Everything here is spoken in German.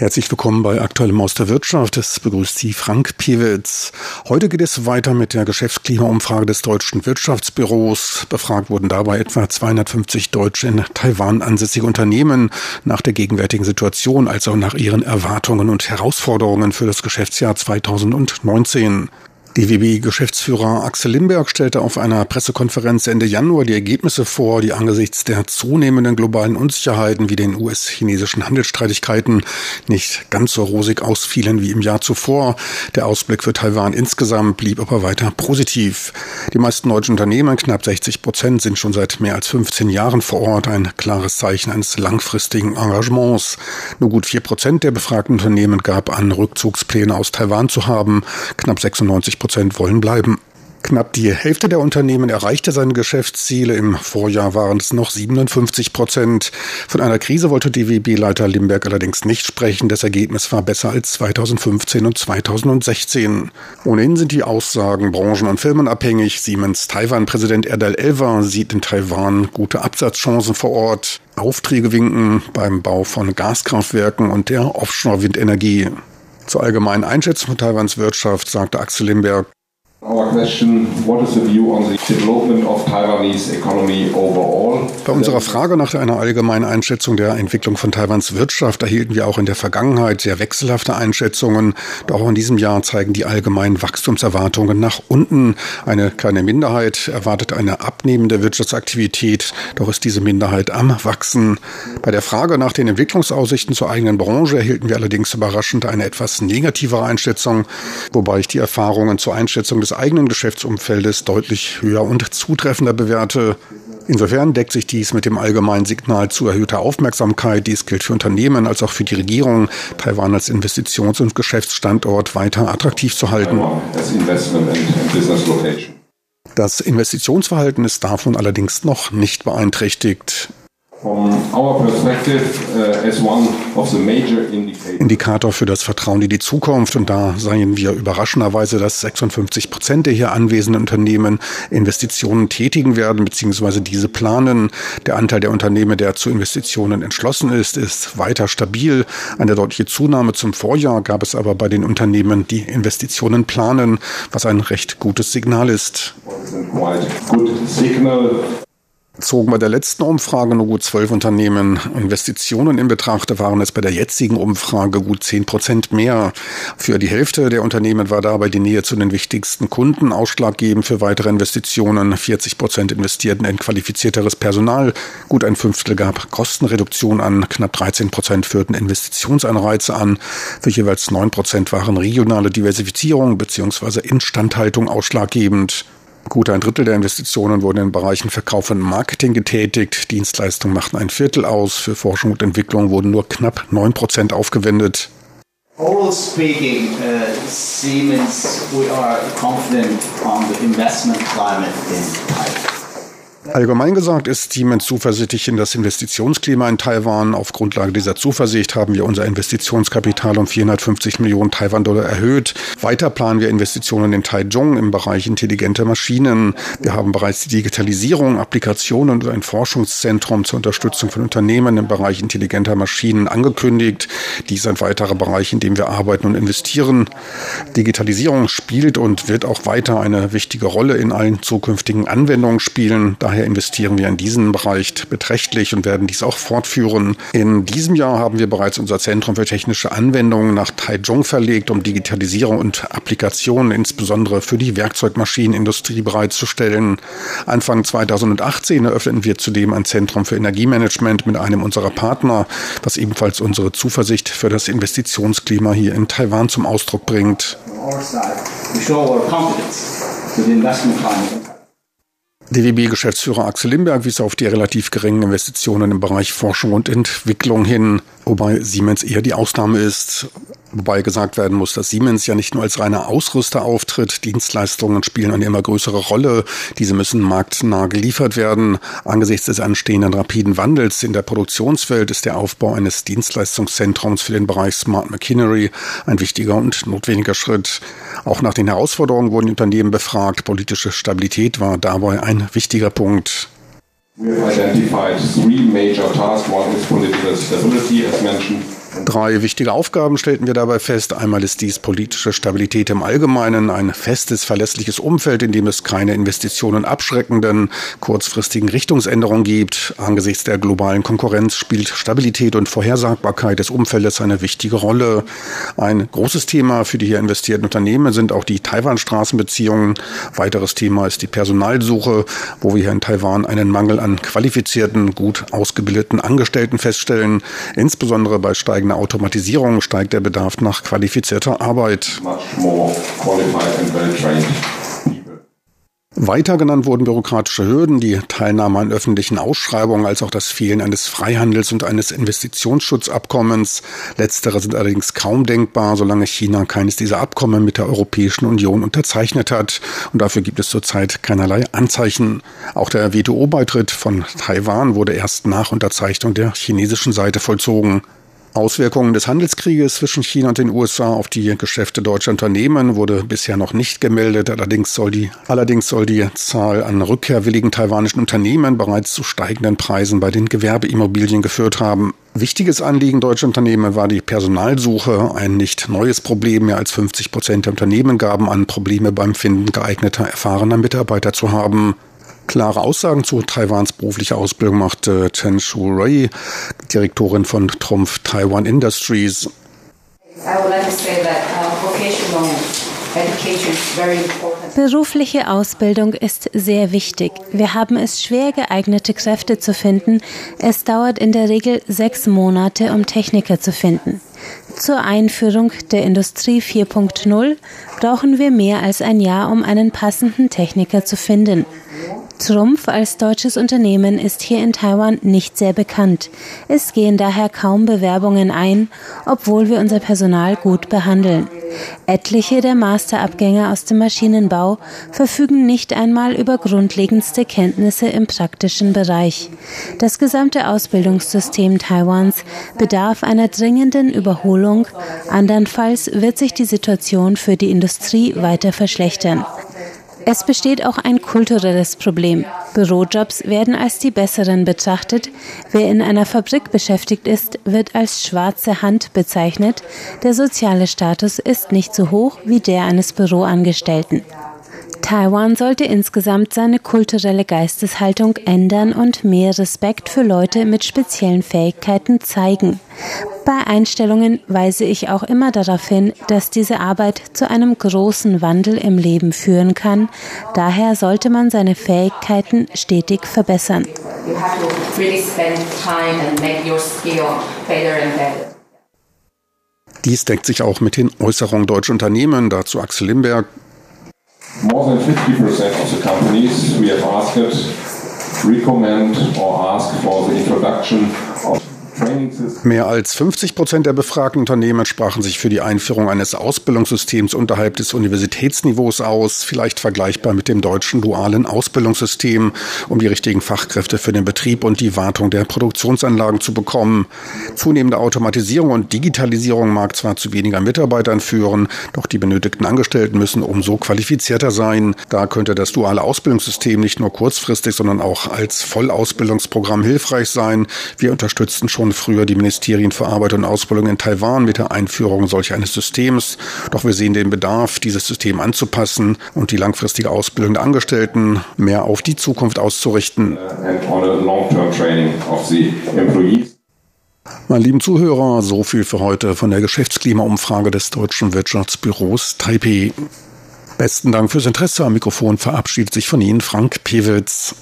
Herzlich willkommen bei Aktuellem aus der Wirtschaft. Es begrüßt Sie Frank Piewitz. Heute geht es weiter mit der Geschäftsklimaumfrage des Deutschen Wirtschaftsbüros. Befragt wurden dabei etwa 250 deutsche in Taiwan ansässige Unternehmen nach der gegenwärtigen Situation, also nach ihren Erwartungen und Herausforderungen für das Geschäftsjahr 2019. DWB-Geschäftsführer Axel Limberg stellte auf einer Pressekonferenz Ende Januar die Ergebnisse vor, die angesichts der zunehmenden globalen Unsicherheiten wie den US-chinesischen Handelsstreitigkeiten nicht ganz so rosig ausfielen wie im Jahr zuvor. Der Ausblick für Taiwan insgesamt blieb aber weiter positiv. Die meisten deutschen Unternehmen, knapp 60 Prozent, sind schon seit mehr als 15 Jahren vor Ort, ein klares Zeichen eines langfristigen Engagements. Nur gut vier Prozent der befragten Unternehmen gab an, Rückzugspläne aus Taiwan zu haben. Knapp 96 Prozent wollen bleiben. Knapp die Hälfte der Unternehmen erreichte seine Geschäftsziele. Im Vorjahr waren es noch 57 Prozent. Von einer Krise wollte DWB-Leiter Limberg allerdings nicht sprechen. Das Ergebnis war besser als 2015 und 2016. Ohnehin sind die Aussagen branchen- und firmenabhängig. Siemens Taiwan-Präsident Erdal Elva sieht in Taiwan gute Absatzchancen vor Ort. Aufträge winken beim Bau von Gaskraftwerken und der Offshore-Windenergie. Zur allgemeinen Einschätzung von Taiwans Wirtschaft sagte Axel Limberg, Our question, what is the view on the development of Taiwanese economy overall? Bei unserer Frage nach einer allgemeinen Einschätzung der Entwicklung von Taiwans Wirtschaft erhielten wir auch in der Vergangenheit sehr wechselhafte Einschätzungen. Doch auch in diesem Jahr zeigen die allgemeinen Wachstumserwartungen nach unten. Eine kleine Minderheit erwartet eine abnehmende Wirtschaftsaktivität, doch ist diese Minderheit am Wachsen. Bei der Frage nach den Entwicklungsaussichten zur eigenen Branche erhielten wir allerdings überraschend eine etwas negativere Einschätzung, wobei ich die Erfahrungen zur Einschätzung des des eigenen Geschäftsumfeldes deutlich höher und zutreffender bewerte. Insofern deckt sich dies mit dem allgemeinen Signal zu erhöhter Aufmerksamkeit. Dies gilt für Unternehmen als auch für die Regierung, Taiwan als Investitions- und Geschäftsstandort weiter attraktiv zu halten. Das Investitionsverhalten ist davon allerdings noch nicht beeinträchtigt. Uh, Indikator für das Vertrauen in die Zukunft. Und da seien wir überraschenderweise, dass 56 Prozent der hier anwesenden Unternehmen Investitionen tätigen werden, beziehungsweise diese planen. Der Anteil der Unternehmen, der zu Investitionen entschlossen ist, ist weiter stabil. Eine deutliche Zunahme zum Vorjahr gab es aber bei den Unternehmen, die Investitionen planen, was ein recht gutes Signal ist zogen bei der letzten Umfrage nur gut zwölf Unternehmen Investitionen in Betracht. Da waren es bei der jetzigen Umfrage gut zehn Prozent mehr. Für die Hälfte der Unternehmen war dabei die Nähe zu den wichtigsten Kunden ausschlaggebend für weitere Investitionen. 40 Prozent investierten in qualifizierteres Personal. Gut ein Fünftel gab Kostenreduktion an. Knapp 13 Prozent führten Investitionsanreize an. Für jeweils neun Prozent waren regionale Diversifizierung bzw. Instandhaltung ausschlaggebend. Gut ein Drittel der Investitionen wurden in Bereichen Verkauf und Marketing getätigt. Dienstleistungen machten ein Viertel aus. Für Forschung und Entwicklung wurden nur knapp 9 Prozent aufgewendet. Uh, Siemens, we are confident on the investment climate in Taiwan. Allgemein gesagt ist Siemens zuversichtlich in das Investitionsklima in Taiwan. Auf Grundlage dieser Zuversicht haben wir unser Investitionskapital um 450 Millionen Taiwan-Dollar erhöht. Weiter planen wir Investitionen in Taichung im Bereich intelligente Maschinen. Wir haben bereits die Digitalisierung, Applikationen und ein Forschungszentrum zur Unterstützung von Unternehmen im Bereich intelligenter Maschinen angekündigt. Dies ist ein weiterer Bereich, in dem wir arbeiten und investieren. Digitalisierung spielt und wird auch weiter eine wichtige Rolle in allen zukünftigen Anwendungen spielen. Daher Daher investieren wir in diesen Bereich beträchtlich und werden dies auch fortführen. In diesem Jahr haben wir bereits unser Zentrum für technische Anwendungen nach Taichung verlegt, um Digitalisierung und Applikationen insbesondere für die Werkzeugmaschinenindustrie bereitzustellen. Anfang 2018 eröffneten wir zudem ein Zentrum für Energiemanagement mit einem unserer Partner, was ebenfalls unsere Zuversicht für das Investitionsklima hier in Taiwan zum Ausdruck bringt. DWB-Geschäftsführer Axel Limberg wies auf die relativ geringen Investitionen im Bereich Forschung und Entwicklung hin, wobei Siemens eher die Ausnahme ist. Wobei gesagt werden muss, dass Siemens ja nicht nur als reiner Ausrüster auftritt. Dienstleistungen spielen eine immer größere Rolle. Diese müssen marktnah geliefert werden. Angesichts des anstehenden rapiden Wandels in der Produktionswelt ist der Aufbau eines Dienstleistungszentrums für den Bereich Smart Machinery ein wichtiger und notwendiger Schritt. Auch nach den Herausforderungen wurden die Unternehmen befragt. Politische Stabilität war dabei ein wichtiger Punkt. We have identified three major tasks. One is political stability, as mentioned. Drei wichtige Aufgaben stellten wir dabei fest. Einmal ist dies politische Stabilität im Allgemeinen, ein festes, verlässliches Umfeld, in dem es keine Investitionen abschreckenden, kurzfristigen Richtungsänderungen gibt. Angesichts der globalen Konkurrenz spielt Stabilität und Vorhersagbarkeit des Umfeldes eine wichtige Rolle. Ein großes Thema für die hier investierten Unternehmen sind auch die Taiwan-Straßenbeziehungen. Weiteres Thema ist die Personalsuche, wo wir hier in Taiwan einen Mangel an qualifizierten, gut ausgebildeten Angestellten feststellen, insbesondere bei steigenden steigender Automatisierung steigt der Bedarf nach qualifizierter Arbeit. Weiter genannt wurden bürokratische Hürden, die Teilnahme an öffentlichen Ausschreibungen, als auch das Fehlen eines Freihandels- und eines Investitionsschutzabkommens. Letztere sind allerdings kaum denkbar, solange China keines dieser Abkommen mit der Europäischen Union unterzeichnet hat. Und dafür gibt es zurzeit keinerlei Anzeichen. Auch der WTO-Beitritt von Taiwan wurde erst nach Unterzeichnung der chinesischen Seite vollzogen. Auswirkungen des Handelskrieges zwischen China und den USA auf die Geschäfte deutscher Unternehmen wurde bisher noch nicht gemeldet. Allerdings soll die, allerdings soll die Zahl an rückkehrwilligen taiwanischen Unternehmen bereits zu steigenden Preisen bei den Gewerbeimmobilien geführt haben. Wichtiges Anliegen deutscher Unternehmen war die Personalsuche, ein nicht neues Problem. Mehr als 50 Prozent der Unternehmen gaben an, Probleme beim Finden geeigneter, erfahrener Mitarbeiter zu haben. Klare Aussagen zu Taiwans beruflicher Ausbildung machte Chen Shu-rui, Direktorin von Trumpf Taiwan Industries. Berufliche Ausbildung ist sehr wichtig. Wir haben es schwer, geeignete Kräfte zu finden. Es dauert in der Regel sechs Monate, um Techniker zu finden. Zur Einführung der Industrie 4.0 brauchen wir mehr als ein Jahr, um einen passenden Techniker zu finden. Trumpf als deutsches Unternehmen ist hier in Taiwan nicht sehr bekannt. Es gehen daher kaum Bewerbungen ein, obwohl wir unser Personal gut behandeln. Etliche der Masterabgänger aus dem Maschinenbau verfügen nicht einmal über grundlegendste Kenntnisse im praktischen Bereich. Das gesamte Ausbildungssystem Taiwans bedarf einer dringenden Überholung, andernfalls wird sich die Situation für die Industrie weiter verschlechtern. Es besteht auch ein kulturelles Problem. Bürojobs werden als die besseren betrachtet. Wer in einer Fabrik beschäftigt ist, wird als schwarze Hand bezeichnet. Der soziale Status ist nicht so hoch wie der eines Büroangestellten. Taiwan sollte insgesamt seine kulturelle Geisteshaltung ändern und mehr Respekt für Leute mit speziellen Fähigkeiten zeigen. Bei Einstellungen weise ich auch immer darauf hin, dass diese Arbeit zu einem großen Wandel im Leben führen kann. Daher sollte man seine Fähigkeiten stetig verbessern. Dies deckt sich auch mit den Äußerungen deutscher Unternehmen. Dazu Axel Limberg, more than 50% of the companies we have asked recommend or ask for the introduction of Mehr als 50 Prozent der befragten Unternehmen sprachen sich für die Einführung eines Ausbildungssystems unterhalb des Universitätsniveaus aus, vielleicht vergleichbar mit dem deutschen dualen Ausbildungssystem, um die richtigen Fachkräfte für den Betrieb und die Wartung der Produktionsanlagen zu bekommen. Zunehmende Automatisierung und Digitalisierung mag zwar zu weniger Mitarbeitern führen, doch die benötigten Angestellten müssen umso qualifizierter sein. Da könnte das duale Ausbildungssystem nicht nur kurzfristig, sondern auch als Vollausbildungsprogramm hilfreich sein. Wir unterstützen schon schon früher die Ministerien für Arbeit und Ausbildung in Taiwan mit der Einführung solch eines Systems. Doch wir sehen den Bedarf, dieses System anzupassen und die langfristige Ausbildung der Angestellten mehr auf die Zukunft auszurichten. Meine lieben Zuhörer, so viel für heute von der Geschäftsklimaumfrage des Deutschen Wirtschaftsbüros Taipei. Besten Dank fürs Interesse. Am Mikrofon verabschiedet sich von Ihnen Frank Pewitz.